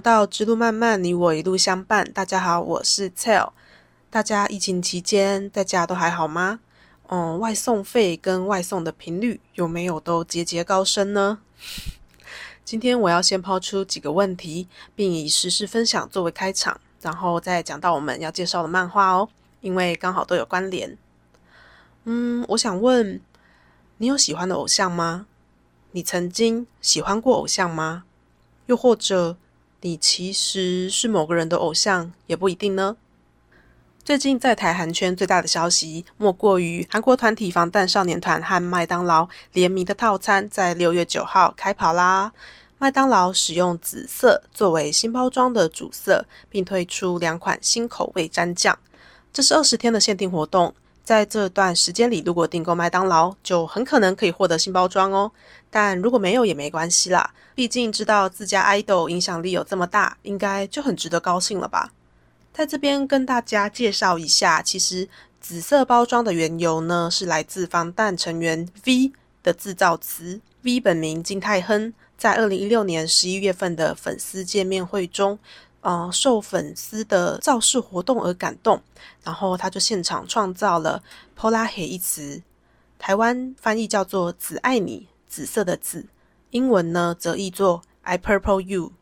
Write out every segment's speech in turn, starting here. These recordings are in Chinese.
到之路漫漫，你我一路相伴。大家好，我是 Tell。大家疫情期间在家都还好吗？嗯，外送费跟外送的频率有没有都节节高升呢？今天我要先抛出几个问题，并以实时分享作为开场，然后再讲到我们要介绍的漫画哦，因为刚好都有关联。嗯，我想问，你有喜欢的偶像吗？你曾经喜欢过偶像吗？又或者？你其实是某个人的偶像，也不一定呢。最近在台韩圈最大的消息，莫过于韩国团体防弹少年团和麦当劳联名的套餐在六月九号开跑啦。麦当劳使用紫色作为新包装的主色，并推出两款新口味蘸酱。这是二十天的限定活动。在这段时间里，如果订购麦当劳，就很可能可以获得新包装哦。但如果没有也没关系啦，毕竟知道自家 idol 影响力有这么大，应该就很值得高兴了吧。在这边跟大家介绍一下，其实紫色包装的缘由呢，是来自防弹成员 V 的制造词。V 本名金泰亨，在二零一六年十一月份的粉丝见面会中。呃，受粉丝的造势活动而感动，然后他就现场创造了 “pola he” 一词，台湾翻译叫做“紫爱你”，紫色的紫，英文呢则译作 “I purple you”。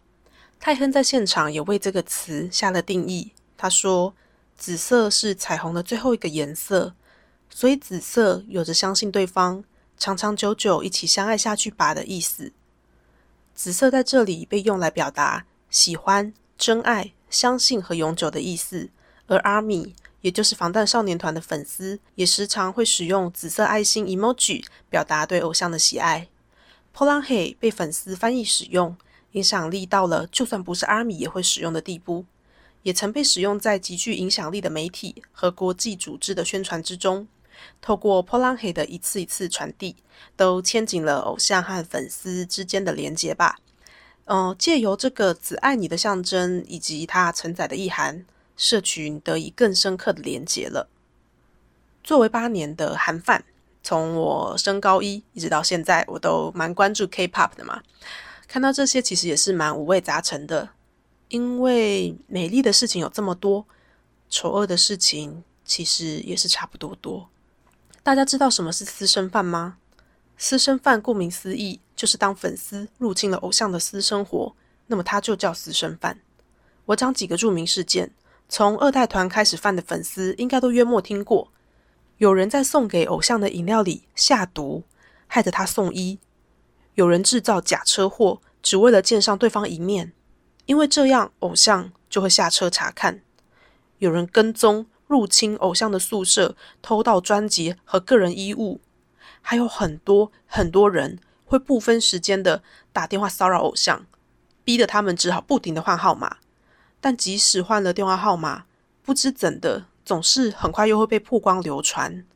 泰亨在现场也为这个词下了定义，他说：“紫色是彩虹的最后一个颜色，所以紫色有着相信对方，长长久久一起相爱下去吧的意思。紫色在这里被用来表达喜欢。”真爱、相信和永久的意思，而阿米也就是防弹少年团的粉丝，也时常会使用紫色爱心 emoji 表达对偶像的喜爱。Polahe 被粉丝翻译使用，影响力到了就算不是阿米也会使用的地步，也曾被使用在极具影响力的媒体和国际组织的宣传之中。透过 Polahe 的一次一次传递，都牵紧了偶像和粉丝之间的连结吧。嗯，借由这个“只爱你”的象征以及它承载的意涵，社群得以更深刻的连结了。作为八年的韩范，从我升高一一直到现在，我都蛮关注 K-pop 的嘛。看到这些，其实也是蛮五味杂陈的，因为美丽的事情有这么多，丑恶的事情其实也是差不多多。大家知道什么是私生饭吗？私生饭顾名思义，就是当粉丝入侵了偶像的私生活，那么他就叫私生饭。我讲几个著名事件，从二代团开始犯的粉丝应该都约莫听过：有人在送给偶像的饮料里下毒，害得他送医；有人制造假车祸，只为了见上对方一面，因为这样偶像就会下车查看；有人跟踪入侵偶像的宿舍，偷盗专辑和个人衣物。还有很多很多人会不分时间的打电话骚扰偶像，逼得他们只好不停的换号码。但即使换了电话号码，不知怎的，总是很快又会被曝光流传，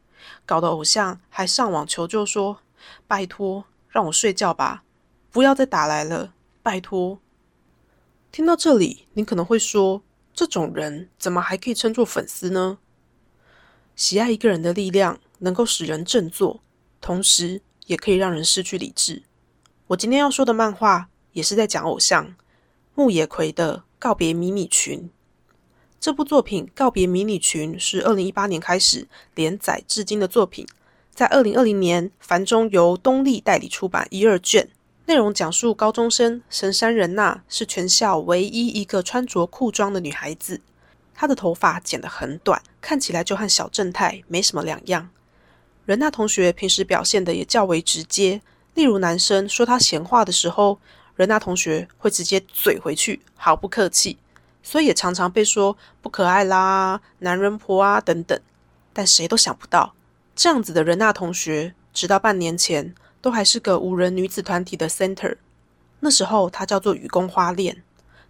搞得偶像还上网求救说：“拜托，让我睡觉吧，不要再打来了，拜托。”听到这里，你可能会说：“这种人怎么还可以称作粉丝呢？”喜爱一个人的力量，能够使人振作。同时，也可以让人失去理智。我今天要说的漫画也是在讲偶像木野葵的《告别迷你群》。这部作品《告别迷你群》是二零一八年开始连载至今的作品，在二零二零年繁中由东立代理出版一二卷。内容讲述高中生神山仁娜是全校唯一一个穿着裤装的女孩子，她的头发剪得很短，看起来就和小正太没什么两样。仁娜同学平时表现的也较为直接，例如男生说她闲话的时候，仁娜同学会直接嘴回去，毫不客气，所以也常常被说不可爱啦、男人婆啊等等。但谁都想不到，这样子的仁娜同学，直到半年前都还是个五人女子团体的 center。那时候她叫做雨宫花恋，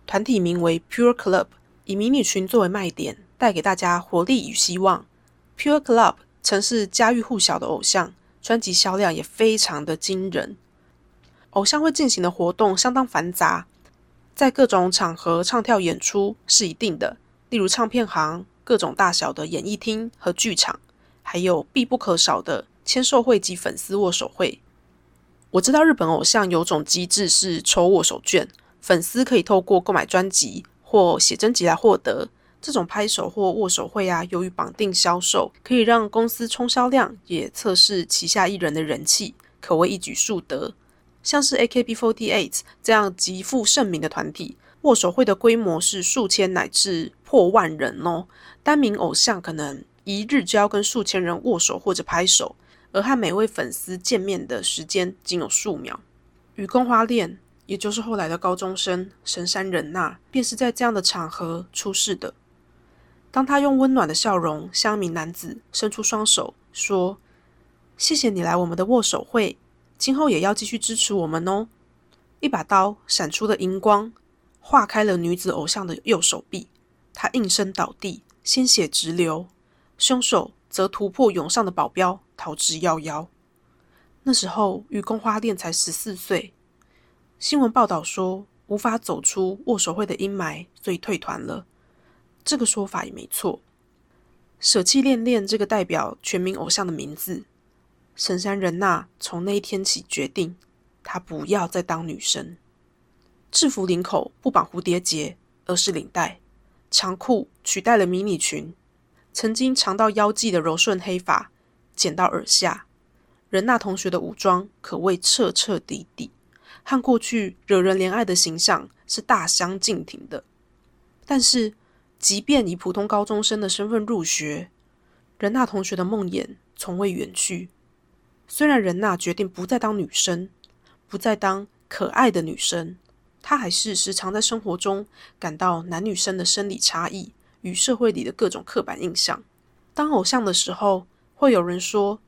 团体名为 Pure Club，以迷你裙作为卖点，带给大家活力与希望。Pure Club。曾是家喻户晓的偶像，专辑销量也非常的惊人。偶像会进行的活动相当繁杂，在各种场合唱跳演出是一定的，例如唱片行、各种大小的演艺厅和剧场，还有必不可少的签售会及粉丝握手会。我知道日本偶像有种机制是抽握手券，粉丝可以透过购买专辑或写真集来获得。这种拍手或握手会啊，由于绑定销售，可以让公司冲销量，也测试旗下艺人的人气，可谓一举数得。像是 AKB48 这样极负盛名的团体，握手会的规模是数千乃至破万人哦。单名偶像可能一日就要跟数千人握手或者拍手，而和每位粉丝见面的时间仅有数秒。与宫花恋，也就是后来的高中生神山仁娜，便是在这样的场合出世的。当他用温暖的笑容向一名男子伸出双手，说：“谢谢你来我们的握手会，今后也要继续支持我们哦。”一把刀闪出的荧光，划开了女子偶像的右手臂，她应声倒地，鲜血直流。凶手则突破涌上的保镖，逃之夭夭。那时候，愚公花店才十四岁。新闻报道说，无法走出握手会的阴霾，所以退团了。这个说法也没错。舍弃恋恋这个代表全民偶像的名字，神山仁娜从那一天起决定，她不要再当女生。制服领口不绑蝴蝶结，而是领带，长裤取代了迷你裙。曾经长到腰际的柔顺黑发剪到耳下。仁娜同学的武装可谓彻彻底底，和过去惹人怜爱的形象是大相径庭的。但是。即便以普通高中生的身份入学，任娜同学的梦魇从未远去。虽然任娜决定不再当女生，不再当可爱的女生，她还是时常在生活中感到男女生的生理差异与社会里的各种刻板印象。当偶像的时候，会有人说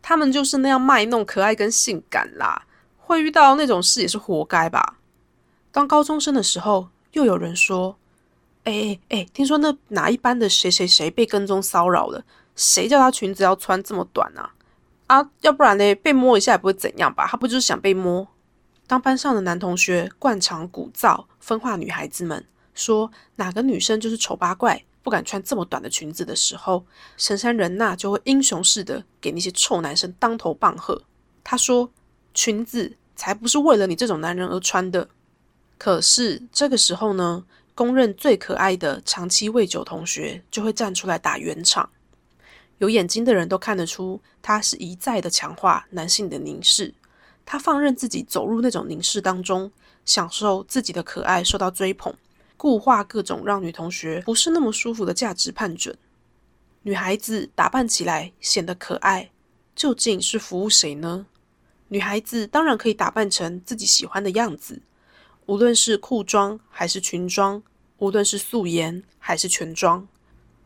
他们就是那样卖弄可爱跟性感啦，会遇到那种事也是活该吧。当高中生的时候，又有人说。哎哎哎！听说那哪一班的谁谁谁被跟踪骚扰了？谁叫她裙子要穿这么短啊？啊，要不然呢？被摸一下也不会怎样吧？她不就是想被摸？当班上的男同学惯常鼓噪分化女孩子们，说哪个女生就是丑八怪，不敢穿这么短的裙子的时候，神山仁娜就会英雄似的给那些臭男生当头棒喝。他说：“裙子才不是为了你这种男人而穿的。”可是这个时候呢？公认最可爱的长期未久同学就会站出来打圆场，有眼睛的人都看得出，他是一再的强化男性的凝视，他放任自己走入那种凝视当中，享受自己的可爱受到追捧，固化各种让女同学不是那么舒服的价值判准。女孩子打扮起来显得可爱，究竟是服务谁呢？女孩子当然可以打扮成自己喜欢的样子。无论是裤装还是裙装，无论是素颜还是全装，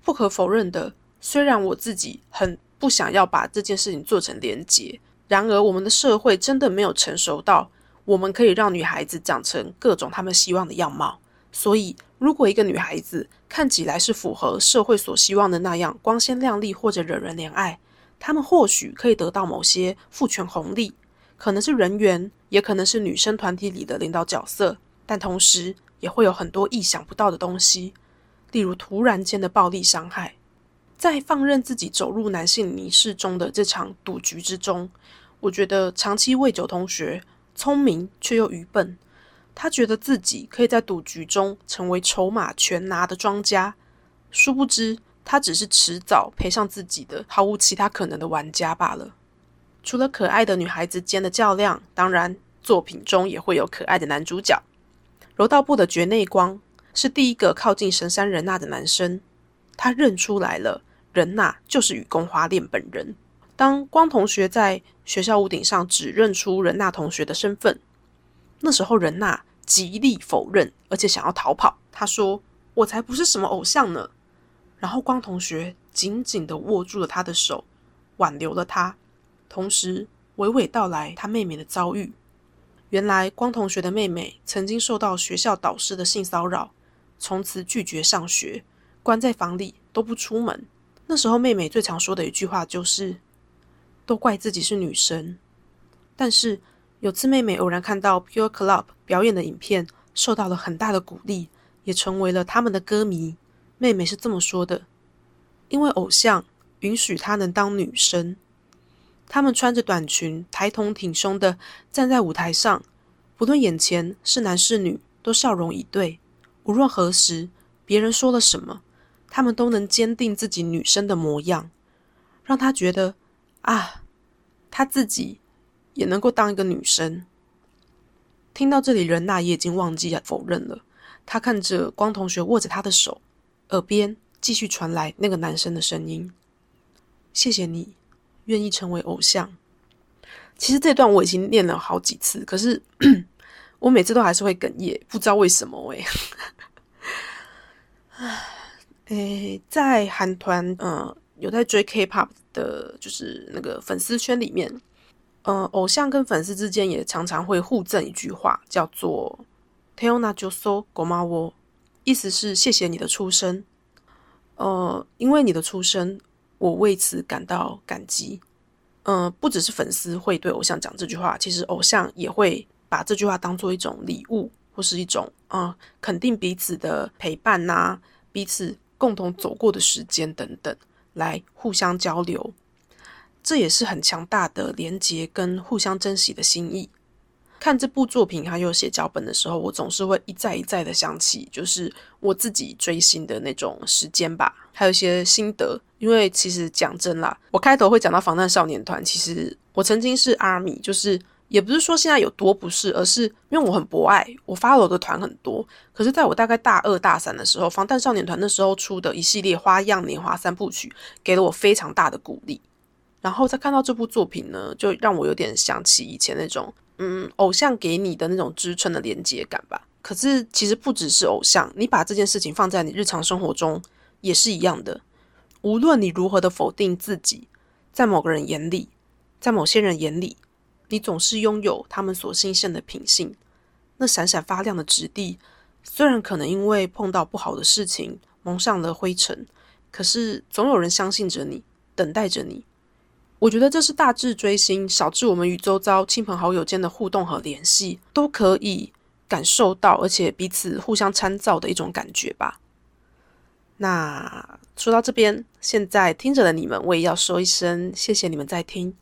不可否认的，虽然我自己很不想要把这件事情做成连结，然而我们的社会真的没有成熟到我们可以让女孩子长成各种他们希望的样貌。所以，如果一个女孩子看起来是符合社会所希望的那样光鲜亮丽或者惹人怜爱，她们或许可以得到某些父权红利。可能是人缘，也可能是女生团体里的领导角色，但同时也会有很多意想不到的东西，例如突然间的暴力伤害。在放任自己走入男性迷失中的这场赌局之中，我觉得长期未久同学聪明却又愚笨，他觉得自己可以在赌局中成为筹码全拿的庄家，殊不知他只是迟早赔上自己的毫无其他可能的玩家罢了。除了可爱的女孩子间的较量，当然作品中也会有可爱的男主角。柔道部的绝内光是第一个靠近神山仁娜的男生，他认出来了，仁娜就是雨宫花恋本人。当光同学在学校屋顶上指认出仁娜同学的身份，那时候仁娜极力否认，而且想要逃跑。他说：“我才不是什么偶像呢。”然后光同学紧紧的握住了他的手，挽留了他。同时，娓娓道来他妹妹的遭遇。原来，光同学的妹妹曾经受到学校导师的性骚扰，从此拒绝上学，关在房里都不出门。那时候，妹妹最常说的一句话就是：“都怪自己是女生。”但是，有次妹妹偶然看到 Pure Club 表演的影片，受到了很大的鼓励，也成为了他们的歌迷。妹妹是这么说的：“因为偶像允许她能当女生。”他们穿着短裙，抬头挺胸的站在舞台上，不论眼前是男是女，都笑容以对，无论何时，别人说了什么，他们都能坚定自己女生的模样，让他觉得啊，他自己也能够当一个女生。听到这里，任娜也已经忘记否认了。她看着光同学握着她的手，耳边继续传来那个男生的声音：“谢谢你，愿意成为偶像。”其实这段我已经念了好几次，可是 我每次都还是会哽咽，不知道为什么哎。唉，在韩团，嗯，有在追 K-pop 的，就是那个粉丝圈里面，呃，偶像跟粉丝之间也常常会互赠一句话，叫做 “Teona Joso Gomawo”，意思是谢谢你的出生，呃，因为你的出生，我为此感到感激。嗯，不只是粉丝会对偶像讲这句话，其实偶像也会把这句话当做一种礼物，或是一种嗯肯定彼此的陪伴呐，彼此共同走过的时间等等，来互相交流。这也是很强大的连结跟互相珍惜的心意。看这部作品还有写脚本的时候，我总是会一再一再的想起，就是我自己追星的那种时间吧，还有一些心得。因为其实讲真啦，我开头会讲到防弹少年团，其实我曾经是阿米就是也不是说现在有多不是，而是因为我很博爱，我 follow 的团很多。可是在我大概大二大三的时候，防弹少年团那时候出的一系列花样年华三部曲，给了我非常大的鼓励。然后再看到这部作品呢，就让我有点想起以前那种。嗯，偶像给你的那种支撑的连接感吧。可是其实不只是偶像，你把这件事情放在你日常生活中也是一样的。无论你如何的否定自己，在某个人眼里，在某些人眼里，你总是拥有他们所欣赏的品性，那闪闪发亮的质地。虽然可能因为碰到不好的事情蒙上了灰尘，可是总有人相信着你，等待着你。我觉得这是大致追星，小至我们与周遭亲朋好友间的互动和联系，都可以感受到，而且彼此互相参照的一种感觉吧。那说到这边，现在听着的你们，我也要说一声谢谢你们在听，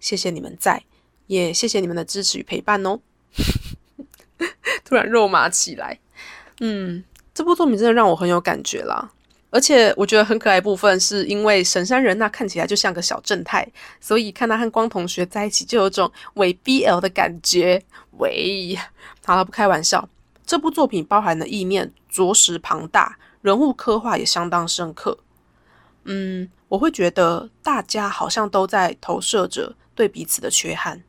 谢谢你们在，也谢谢你们的支持与陪伴哦。突然肉麻起来，嗯，这部作品真的让我很有感觉啦。而且我觉得很可爱部分，是因为神山人那看起来就像个小正太，所以看他和光同学在一起，就有种伪 BL 的感觉。喂，好了，不开玩笑，这部作品包含的意念着实庞大，人物刻画也相当深刻。嗯，我会觉得大家好像都在投射着对彼此的缺憾。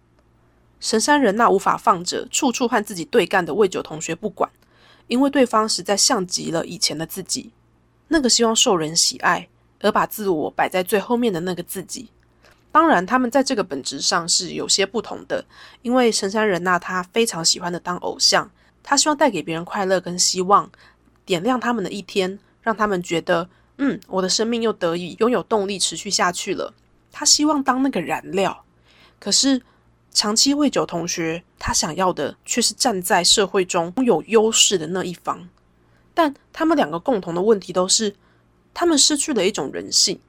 神山人那无法放着处处和自己对干的未九同学不管，因为对方实在像极了以前的自己。那个希望受人喜爱而把自我摆在最后面的那个自己，当然，他们在这个本质上是有些不同的。因为神山人娜他非常喜欢的当偶像，他希望带给别人快乐跟希望，点亮他们的一天，让他们觉得，嗯，我的生命又得以拥有动力持续下去了。他希望当那个燃料。可是长期未久同学，他想要的却是站在社会中拥有优势的那一方。但他们两个共同的问题都是，他们失去了一种人性，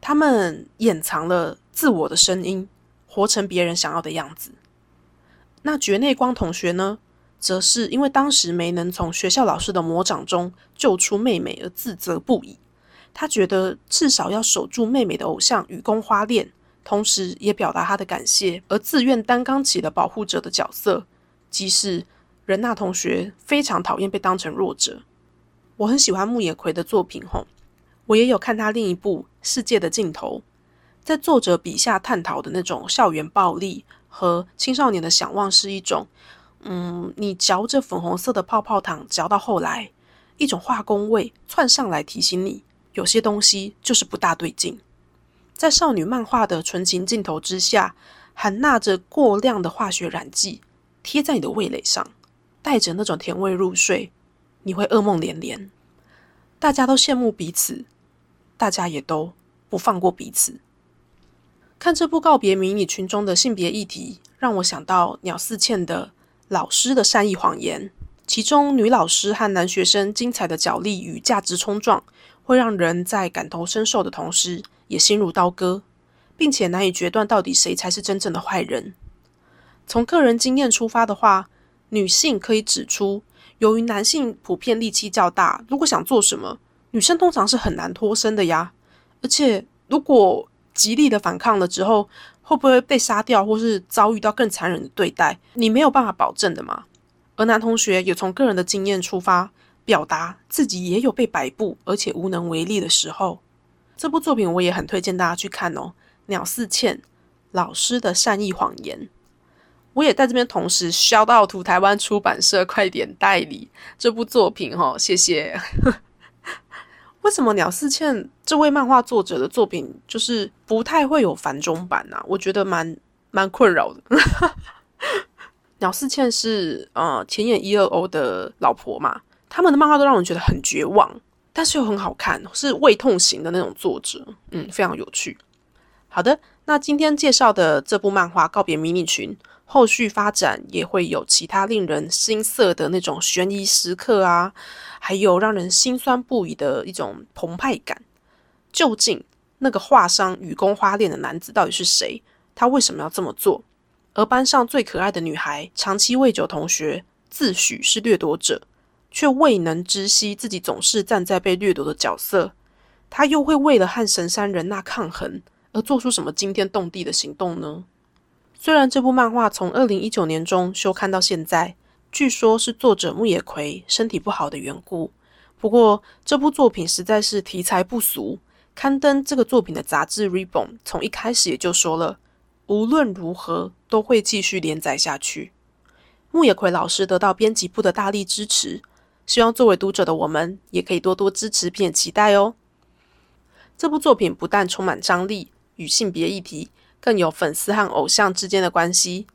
他们掩藏了自我的声音，活成别人想要的样子。那绝内光同学呢，则是因为当时没能从学校老师的魔掌中救出妹妹而自责不已。他觉得至少要守住妹妹的偶像雨宫花恋，同时也表达他的感谢，而自愿担当起了保护者的角色。即使仁娜同学非常讨厌被当成弱者。我很喜欢木野葵的作品，吼，我也有看他另一部《世界的尽头》。在作者笔下探讨的那种校园暴力和青少年的想望，是一种，嗯，你嚼着粉红色的泡泡糖，嚼到后来，一种化工味窜上来，提醒你有些东西就是不大对劲。在少女漫画的纯情镜头之下，含纳着过量的化学染剂，贴在你的味蕾上，带着那种甜味入睡。你会噩梦连连，大家都羡慕彼此，大家也都不放过彼此。看这部告别迷你群中的性别议题，让我想到鸟四茜的《老师的善意谎言》，其中女老师和男学生精彩的角力与价值冲撞，会让人在感同身受的同时，也心如刀割，并且难以决断到底谁才是真正的坏人。从个人经验出发的话，女性可以指出。由于男性普遍力气较大，如果想做什么，女生通常是很难脱身的呀。而且，如果极力的反抗了之后，会不会被杀掉，或是遭遇到更残忍的对待？你没有办法保证的嘛。而男同学也从个人的经验出发，表达自己也有被摆布而且无能为力的时候。这部作品我也很推荐大家去看哦，《鸟四茜老师的善意谎言》。我也在这边同时 shout out 台湾出版社，快点代理这部作品哈，谢谢。为什么鸟四茜这位漫画作者的作品就是不太会有繁中版呢？我觉得蛮蛮困扰的。鸟四茜是呃前演一二 O 的老婆嘛，他们的漫画都让人觉得很绝望，但是又很好看，是胃痛型的那种作者，嗯，非常有趣。好的，那今天介绍的这部漫画《告别迷你群》。后续发展也会有其他令人心塞的那种悬疑时刻啊，还有让人心酸不已的一种澎湃感。究竟那个画上雨宫花恋的男子到底是谁？他为什么要这么做？而班上最可爱的女孩长期未久同学自诩是掠夺者，却未能知悉自己总是站在被掠夺的角色。他又会为了和神山人那抗衡而做出什么惊天动地的行动呢？虽然这部漫画从二零一九年中休刊到现在，据说是作者木野葵身体不好的缘故。不过这部作品实在是题材不俗，刊登这个作品的杂志《Reborn》从一开始也就说了，无论如何都会继续连载下去。木野葵老师得到编辑部的大力支持，希望作为读者的我们也可以多多支持并期待哦。这部作品不但充满张力与性别议题。更有粉丝和偶像之间的关系，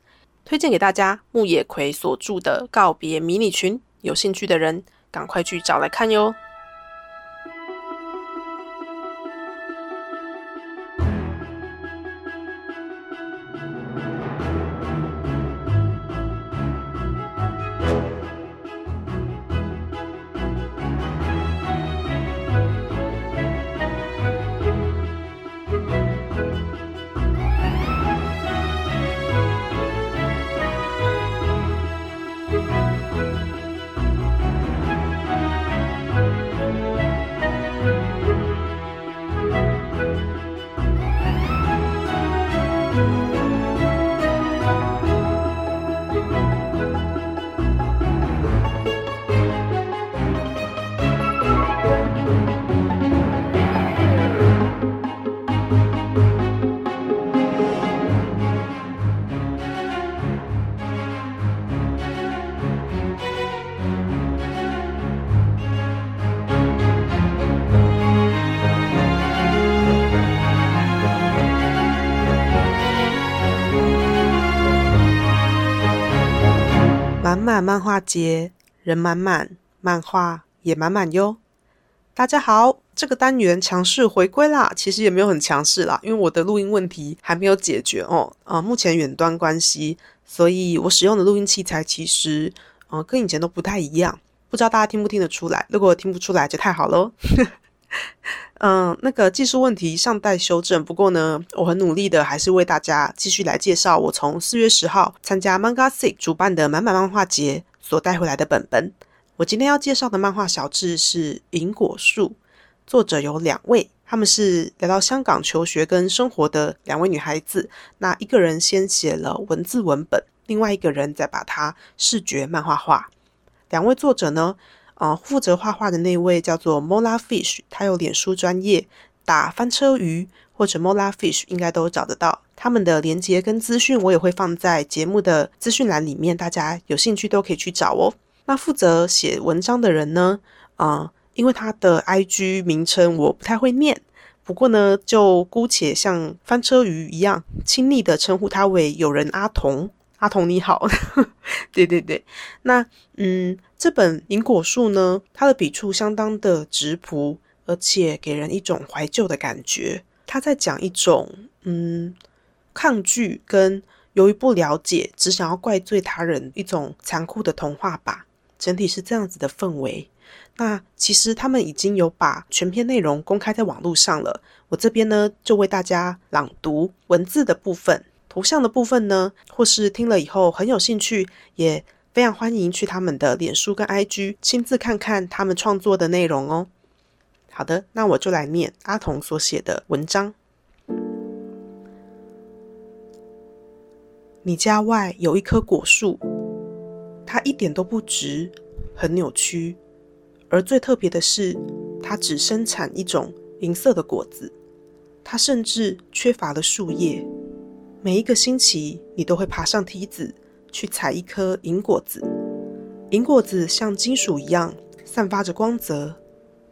推荐给大家木野葵所著的《告别迷你群》，有兴趣的人赶快去找来看哟。漫画节，人满满，漫画也满满哟。大家好，这个单元强势回归啦，其实也没有很强势啦，因为我的录音问题还没有解决哦。啊，目前远端关系，所以我使用的录音器材其实，呃，跟以前都不太一样。不知道大家听不听得出来？如果听不出来，就太好喽。嗯，那个技术问题尚待修正。不过呢，我很努力的，还是为大家继续来介绍我从四月十号参加 Manga Six 主办的满满漫画节所带回来的本本。我今天要介绍的漫画小志是《银果树》，作者有两位，他们是来到香港求学跟生活的两位女孩子。那一个人先写了文字文本，另外一个人再把它视觉漫画化。两位作者呢？啊，负责画画的那位叫做 Mola Fish，他有脸书专业，打翻车鱼或者 Mola Fish 应该都找得到。他们的连接跟资讯我也会放在节目的资讯栏里面，大家有兴趣都可以去找哦。那负责写文章的人呢？啊，因为他的 IG 名称我不太会念，不过呢，就姑且像翻车鱼一样亲昵的称呼他为友人阿童。阿童你好，对对对，那嗯，这本银果树呢，它的笔触相当的直朴，而且给人一种怀旧的感觉。他在讲一种嗯抗拒跟由于不了解，只想要怪罪他人一种残酷的童话吧。整体是这样子的氛围。那其实他们已经有把全篇内容公开在网络上了，我这边呢就为大家朗读文字的部分。图像的部分呢，或是听了以后很有兴趣，也非常欢迎去他们的脸书跟 IG 亲自看看他们创作的内容哦。好的，那我就来念阿童所写的文章。你家外有一棵果树，它一点都不直，很扭曲，而最特别的是，它只生产一种银色的果子，它甚至缺乏了树叶。每一个星期，你都会爬上梯子。去采一颗银果子，银果子像金属一样散发着光泽，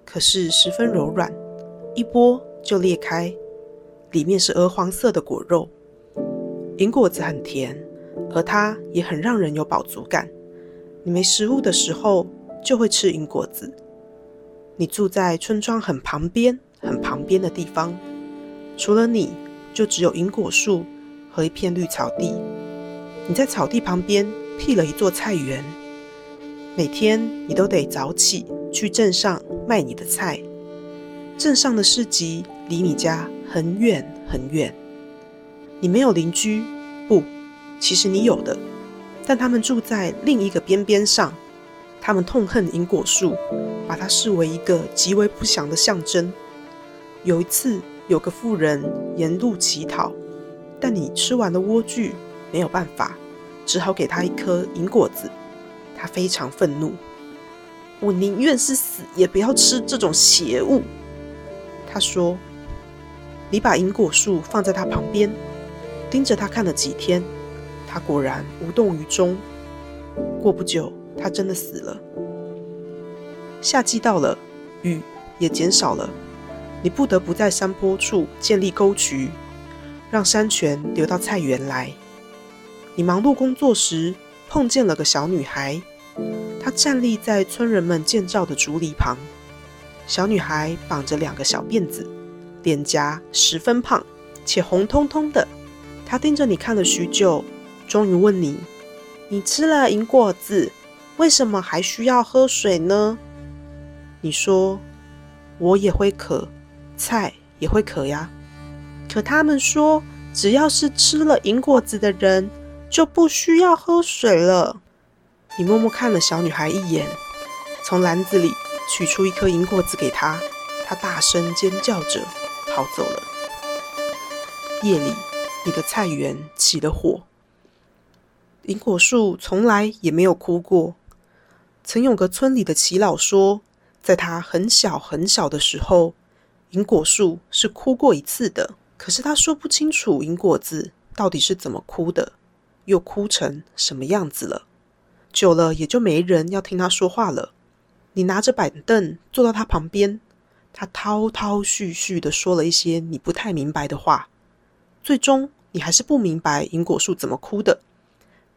可是十分柔软，一剥就裂开，里面是鹅黄色的果肉。银果子很甜，而它也很让人有饱足感。你没食物的时候就会吃银果子。你住在村庄很旁边、很旁边的地方，除了你就只有银果树和一片绿草地。你在草地旁边辟了一座菜园，每天你都得早起去镇上卖你的菜。镇上的市集离你家很远很远。你没有邻居，不，其实你有的，但他们住在另一个边边上。他们痛恨银果树，把它视为一个极为不祥的象征。有一次，有个妇人沿路乞讨，但你吃完了莴苣。没有办法，只好给他一颗银果子。他非常愤怒，我宁愿是死，也不要吃这种邪物。他说：“你把银果树放在他旁边，盯着他看了几天，他果然无动于衷。过不久，他真的死了。夏季到了，雨也减少了，你不得不在山坡处建立沟渠，让山泉流到菜园来。”你忙碌工作时，碰见了个小女孩，她站立在村人们建造的竹篱旁。小女孩绑着两个小辫子，脸颊十分胖且红彤彤的。她盯着你看了许久，终于问你：“你吃了银果子，为什么还需要喝水呢？”你说：“我也会渴，菜也会渴呀。可他们说，只要是吃了银果子的人。”就不需要喝水了。你默默看了小女孩一眼，从篮子里取出一颗银果子给她。她大声尖叫着跑走了。夜里，你的菜园起了火。银果树从来也没有哭过。曾有个村里的耆老说，在他很小很小的时候，银果树是哭过一次的。可是他说不清楚银果子到底是怎么哭的。又哭成什么样子了？久了也就没人要听他说话了。你拿着板凳坐到他旁边，他滔滔絮絮的说了一些你不太明白的话。最终你还是不明白银果树怎么哭的，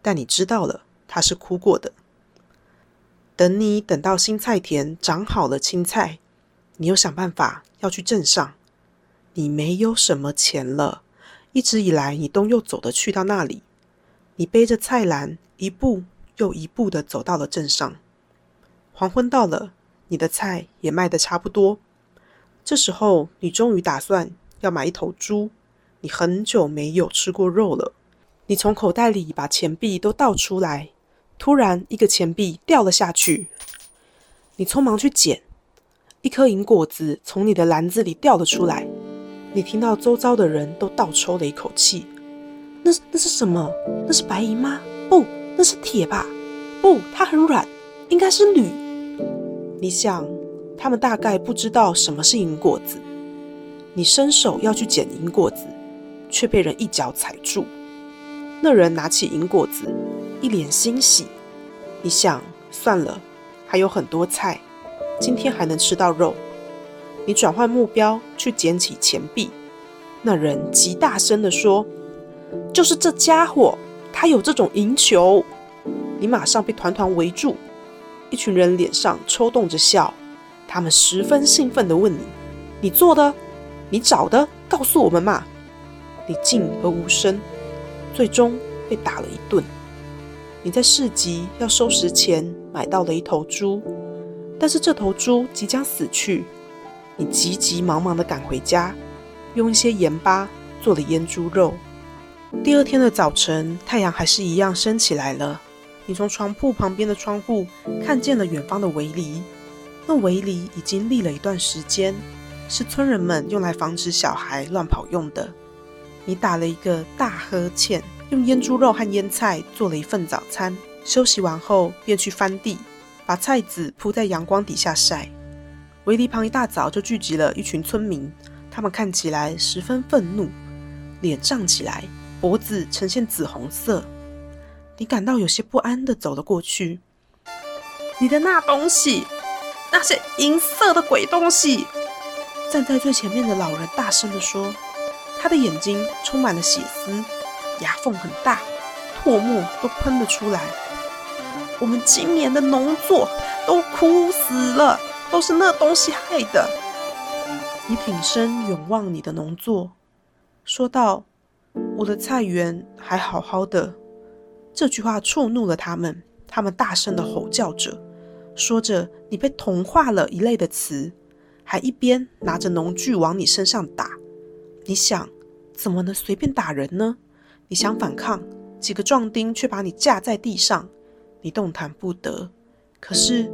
但你知道了，他是哭过的。等你等到新菜田长好了青菜，你又想办法要去镇上。你没有什么钱了，一直以来你都又走的去到那里。你背着菜篮，一步又一步的走到了镇上。黄昏到了，你的菜也卖的差不多。这时候，你终于打算要买一头猪。你很久没有吃过肉了。你从口袋里把钱币都倒出来，突然一个钱币掉了下去。你匆忙去捡，一颗银果子从你的篮子里掉了出来。你听到周遭的人都倒抽了一口气。那那是什么？那是白银吗？不，那是铁吧？不，它很软，应该是铝。你想，他们大概不知道什么是银果子。你伸手要去捡银果子，却被人一脚踩住。那人拿起银果子，一脸欣喜。你想，算了，还有很多菜，今天还能吃到肉。你转换目标，去捡起钱币。那人极大声地说。就是这家伙，他有这种银球。你马上被团团围住，一群人脸上抽动着笑，他们十分兴奋地问你：“你做的？你找的？告诉我们嘛！”你静而无声，最终被打了一顿。你在市集要收拾前买到了一头猪，但是这头猪即将死去，你急急忙忙地赶回家，用一些盐巴做了腌猪肉。第二天的早晨，太阳还是一样升起来了。你从床铺旁边的窗户看见了远方的围篱，那围篱已经立了一段时间，是村人们用来防止小孩乱跑用的。你打了一个大呵欠，用腌猪肉和腌菜做了一份早餐。休息完后，便去翻地，把菜籽铺在阳光底下晒。围篱旁一大早就聚集了一群村民，他们看起来十分愤怒，脸涨起来，脖子呈现紫红色。你感到有些不安的走了过去。你的那东西，那些银色的鬼东西！站在最前面的老人大声地说，他的眼睛充满了血丝，牙缝很大，唾沫都喷了出来。我们今年的农作都枯死了，都是那东西害的。你挺身远望你的农作，说道：“我的菜园还好好的。”这句话触怒了他们，他们大声的吼叫着，说着“你被同化了”一类的词，还一边拿着农具往你身上打。你想，怎么能随便打人呢？你想反抗，几个壮丁却把你架在地上。你动弹不得，可是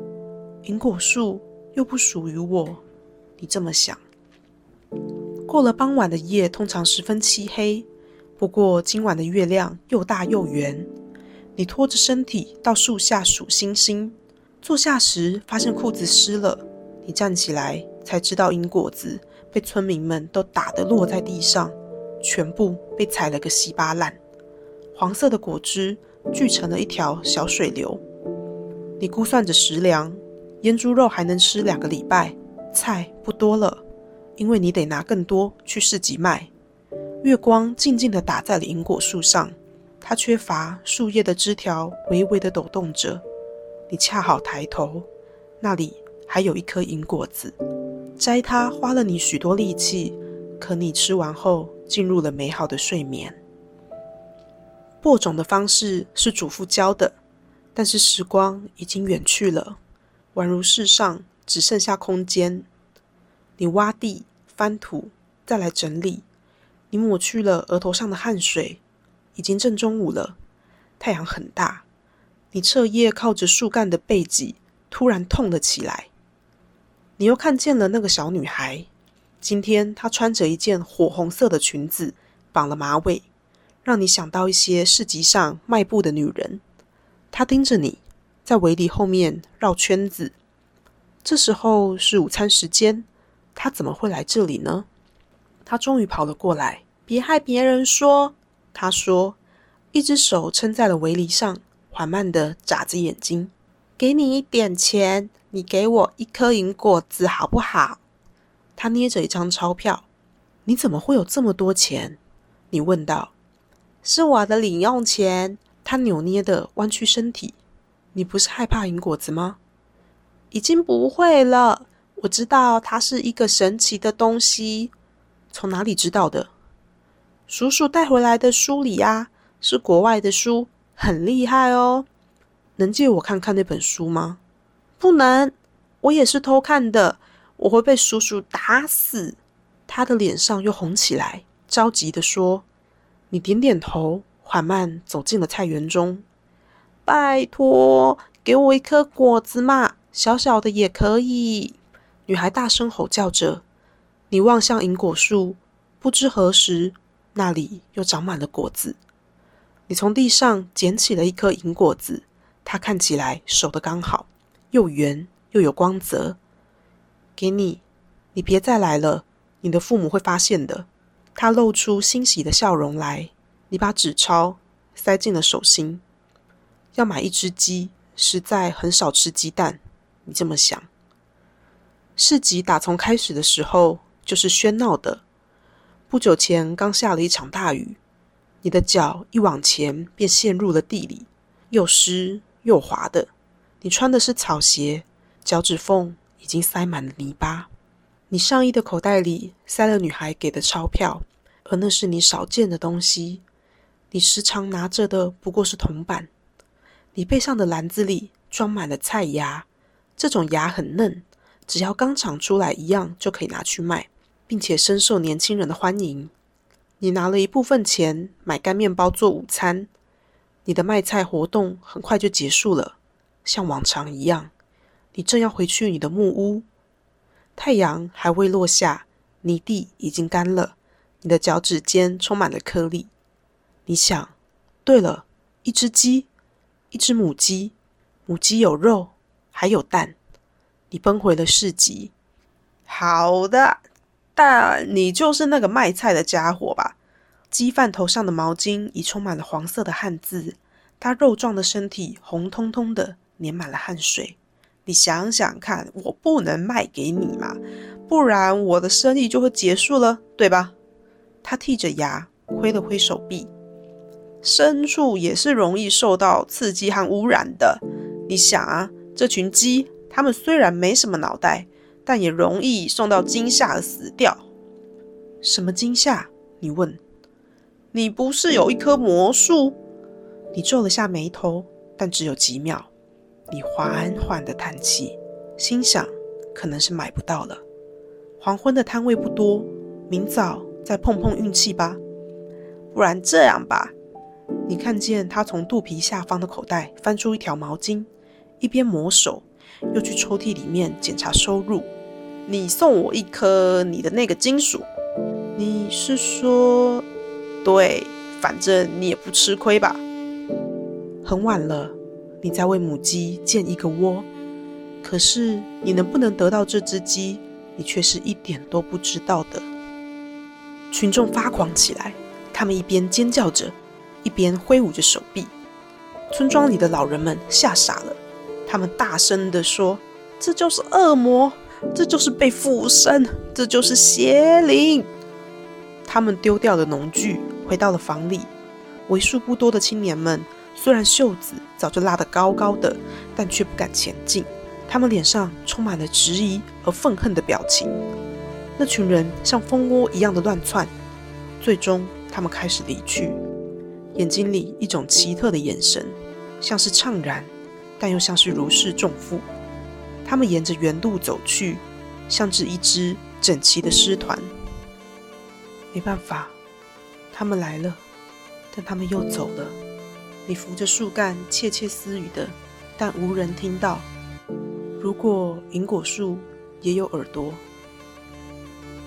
苹果树又不属于我。你这么想。过了傍晚的夜，通常十分漆黑。不过今晚的月亮又大又圆。你拖着身体到树下数星星。坐下时发现裤子湿了。你站起来才知道银果子被村民们都打得落在地上，全部被踩了个稀巴烂。黄色的果汁。聚成了一条小水流。你估算着食粮，腌猪肉还能吃两个礼拜，菜不多了，因为你得拿更多去市集卖。月光静静地打在了银果树上，它缺乏树叶的枝条微微的抖动着。你恰好抬头，那里还有一颗银果子，摘它花了你许多力气，可你吃完后进入了美好的睡眠。播种的方式是祖父教的，但是时光已经远去了，宛如世上只剩下空间。你挖地、翻土，再来整理。你抹去了额头上的汗水。已经正中午了，太阳很大。你彻夜靠着树干的背脊，突然痛了起来。你又看见了那个小女孩。今天她穿着一件火红色的裙子，绑了马尾。让你想到一些市集上卖布的女人，她盯着你，在围篱后面绕圈子。这时候是午餐时间，他怎么会来这里呢？他终于跑了过来。别害别人说，他说，一只手撑在了围篱上，缓慢的眨着眼睛。给你一点钱，你给我一颗银果子好不好？他捏着一张钞票。你怎么会有这么多钱？你问道。是我的零用钱。他扭捏的弯曲身体。你不是害怕银果子吗？已经不会了。我知道它是一个神奇的东西。从哪里知道的？叔叔带回来的书里啊，是国外的书，很厉害哦。能借我看看那本书吗？不能。我也是偷看的。我会被叔叔打死。他的脸上又红起来，着急的说。你点点头，缓慢走进了菜园中。拜托，给我一颗果子嘛，小小的也可以。女孩大声吼叫着。你望向银果树，不知何时那里又长满了果子。你从地上捡起了一颗银果子，它看起来熟的刚好，又圆又有光泽。给你，你别再来了，你的父母会发现的。他露出欣喜的笑容来。你把纸钞塞进了手心。要买一只鸡，实在很少吃鸡蛋。你这么想。市集打从开始的时候就是喧闹的。不久前刚下了一场大雨，你的脚一往前便陷入了地里，又湿又滑的。你穿的是草鞋，脚趾缝已经塞满了泥巴。你上衣的口袋里塞了女孩给的钞票，而那是你少见的东西。你时常拿着的不过是铜板。你背上的篮子里装满了菜芽，这种芽很嫩，只要刚长出来一样就可以拿去卖，并且深受年轻人的欢迎。你拿了一部分钱买干面包做午餐。你的卖菜活动很快就结束了，像往常一样，你正要回去你的木屋，太阳还未落下，泥地已经干了，你的脚趾间充满了颗粒。你想，对了，一只鸡，一只母鸡，母鸡有肉，还有蛋。你奔回了市集。好的，但你就是那个卖菜的家伙吧？鸡贩头上的毛巾已充满了黄色的汗渍，他肉壮的身体红彤彤的，粘满了汗水。你想想看，我不能卖给你嘛，不然我的生意就会结束了，对吧？他剔着牙，挥了挥手臂。牲畜也是容易受到刺激和污染的。你想啊，这群鸡，它们虽然没什么脑袋，但也容易受到惊吓而死掉。什么惊吓？你问。你不是有一棵魔树？你皱了下眉头，但只有几秒。你缓缓的叹气，心想，可能是买不到了。黄昏的摊位不多，明早再碰碰运气吧。不然这样吧。你看见他从肚皮下方的口袋翻出一条毛巾，一边抹手，又去抽屉里面检查收入。你送我一颗你的那个金属，你是说？对，反正你也不吃亏吧。很晚了，你在为母鸡建一个窝，可是你能不能得到这只鸡，你却是一点都不知道的。群众发狂起来，他们一边尖叫着。一边挥舞着手臂，村庄里的老人们吓傻了。他们大声地说：“这就是恶魔，这就是被附身，这就是邪灵。”他们丢掉了农具，回到了房里。为数不多的青年们，虽然袖子早就拉得高高的，但却不敢前进。他们脸上充满了质疑和愤恨的表情。那群人像蜂窝一样的乱窜，最终他们开始离去。眼睛里一种奇特的眼神，像是怅然，但又像是如释重负。他们沿着原路走去，像是一支整齐的师团。没办法，他们来了，但他们又走了。你扶着树干窃窃私语的，但无人听到。如果银果树也有耳朵，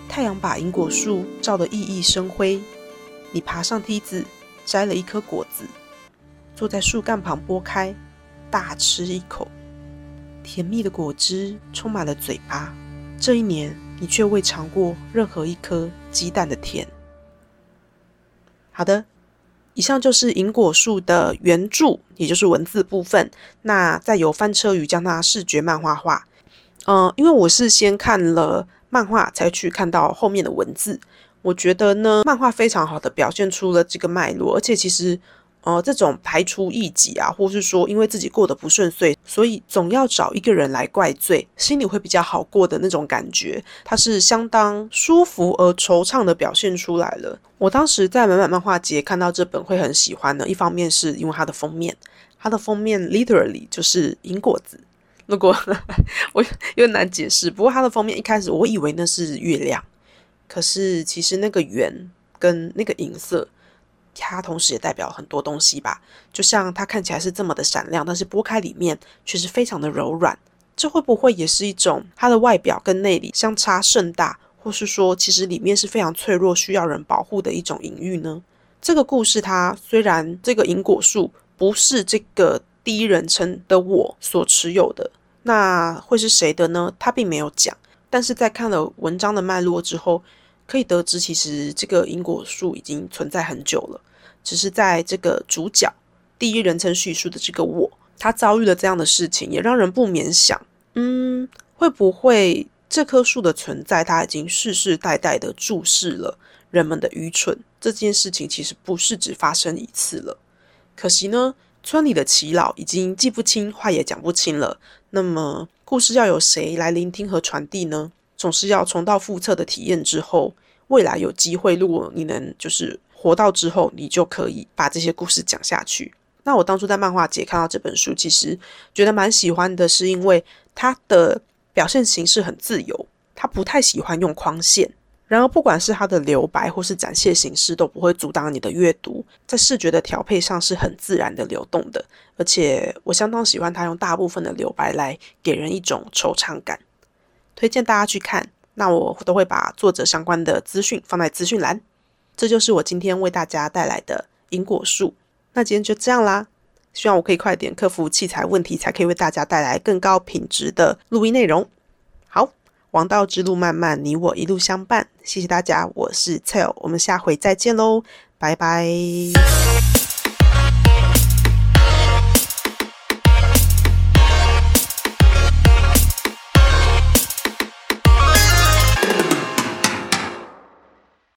太阳把银果树照得熠熠生辉。你爬上梯子。摘了一颗果子，坐在树干旁剥开，大吃一口。甜蜜的果汁充满了嘴巴。这一年，你却未尝过任何一颗鸡蛋的甜。好的，以上就是银果树的原著，也就是文字部分。那再由翻车鱼将它视觉漫画化。嗯，因为我是先看了漫画，才去看到后面的文字。我觉得呢，漫画非常好的表现出了这个脉络，而且其实，呃，这种排除异己啊，或是说因为自己过得不顺遂，所以总要找一个人来怪罪，心里会比较好过的那种感觉，它是相当舒服而惆怅的表现出来了。我当时在满满漫画节看到这本会很喜欢的，一方面是因为它的封面，它的封面 literally 就是银果子，如果 我有点难解释，不过它的封面一开始我以为那是月亮。可是，其实那个圆跟那个银色，它同时也代表很多东西吧。就像它看起来是这么的闪亮，但是剥开里面却是非常的柔软。这会不会也是一种它的外表跟内里相差甚大，或是说其实里面是非常脆弱，需要人保护的一种隐喻呢？这个故事它虽然这个银果树不是这个第一人称的我所持有的，那会是谁的呢？他并没有讲。但是在看了文章的脉络之后。可以得知，其实这个因果树已经存在很久了，只是在这个主角第一人称叙述的这个我，他遭遇了这样的事情，也让人不免想，嗯，会不会这棵树的存在，它已经世世代代的注视了人们的愚蠢？这件事情其实不是只发生一次了。可惜呢，村里的耆老已经记不清，话也讲不清了。那么，故事要由谁来聆听和传递呢？总是要重蹈覆辙的体验之后，未来有机会，如果你能就是活到之后，你就可以把这些故事讲下去。那我当初在漫画节看到这本书，其实觉得蛮喜欢的，是因为它的表现形式很自由，它不太喜欢用框线然而，不管是它的留白或是展现形式，都不会阻挡你的阅读。在视觉的调配上是很自然的流动的，而且我相当喜欢它用大部分的留白来给人一种惆怅感。推荐大家去看，那我都会把作者相关的资讯放在资讯栏。这就是我今天为大家带来的因果树。那今天就这样啦，希望我可以快点克服器材问题，才可以为大家带来更高品质的录音内容。好。王道之路漫漫，你我一路相伴。谢谢大家，我是 Tell，我们下回再见喽，拜拜。